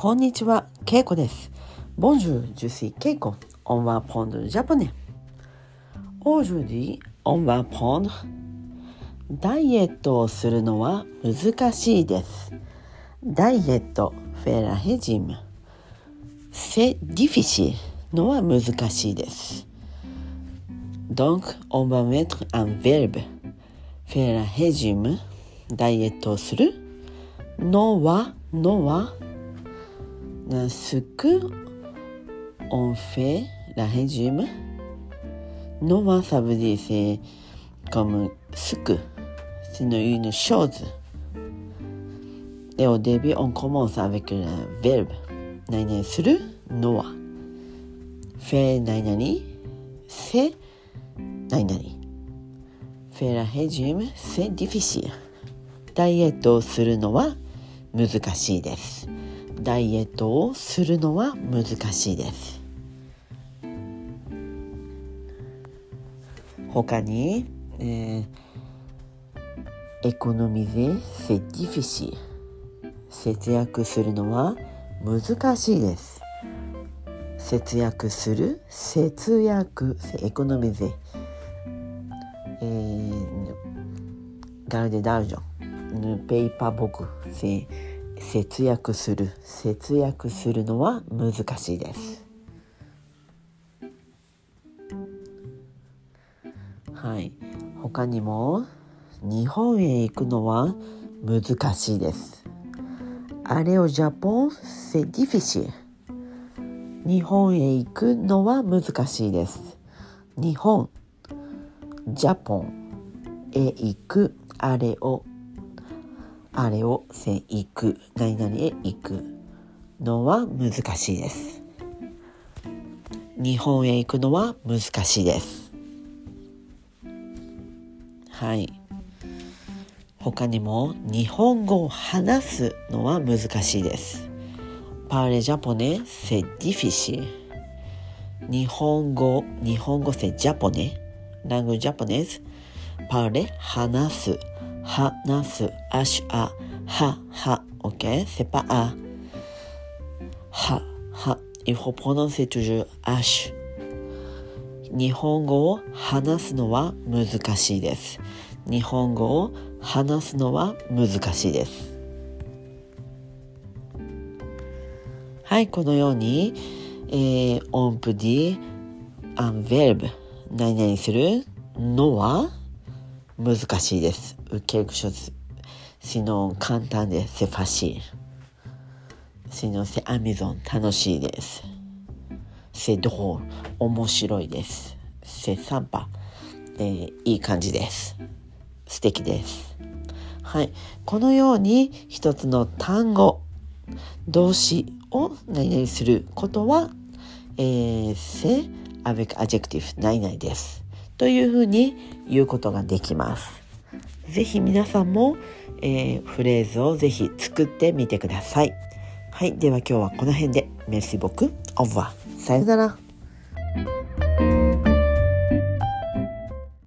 こんにちは、けいこです。 Bonjour、je suis、けいこ。 On apprend、japonais。 Aujourd'hui、on apprend。ダイエットをするのは難しいです。ダイエット、フェラヘジム。 C'est、difficile のは難しいです。 Donc、on va mettre un、verbe。フェラヘジム、ダイエットをする。のは、のは、dans ce que on fait la régime Nova, ça veut dire c'est comme ce que c'est une chose et au début on commence avec le verbe 何々するのは fait 何々 c'est 何々 faire un régime c'est difficile ダイエットをするのは難しいですダイエットをするのは難しいです。他に、えー、エコノミゼ c'est difficile 節約するのは難しいです。節約する節約エコノミゼえー、ガルデダージョンペーパーボクセ節約する。節約するのは難しいです。はい。他にも日本へ行くのは難しいです。あれをジャポンセディフィシ日本へ行くのは難しいです。日本ジャポンへ行く。あれをあれをせ行く。何々へ行くのは難しいです。日本へ行くのは難しいです。はい。他にも日本語を話すのは難しいです。パーレジャポネセディフィシ日本語日本語セジャポネ。ラングジャポネズ。パーレ話す。ハナスアシあ、は、は。オッケーせパアハは。Il pronon せ toujours H 日本語を話すのは難しいです。日本語を話すのは難しいです。はいこのように、えー、音符でアンベルブ何々するのは難しいです。ウケクショス簡単でセフシー。シノンアミゾン楽しいです。C'est drôle 面白いです。 C'est sympa え、いい感じです。素敵です。はい。このように一つの単語動詞を何々することはえー、 C'est avec adjectif 何々です。というふうに言うことができます。ぜひ皆さんも、えー、フレーズを是非作ってみてください。はい。では今日はこの辺で。メルシボク。オーバー。さよなら。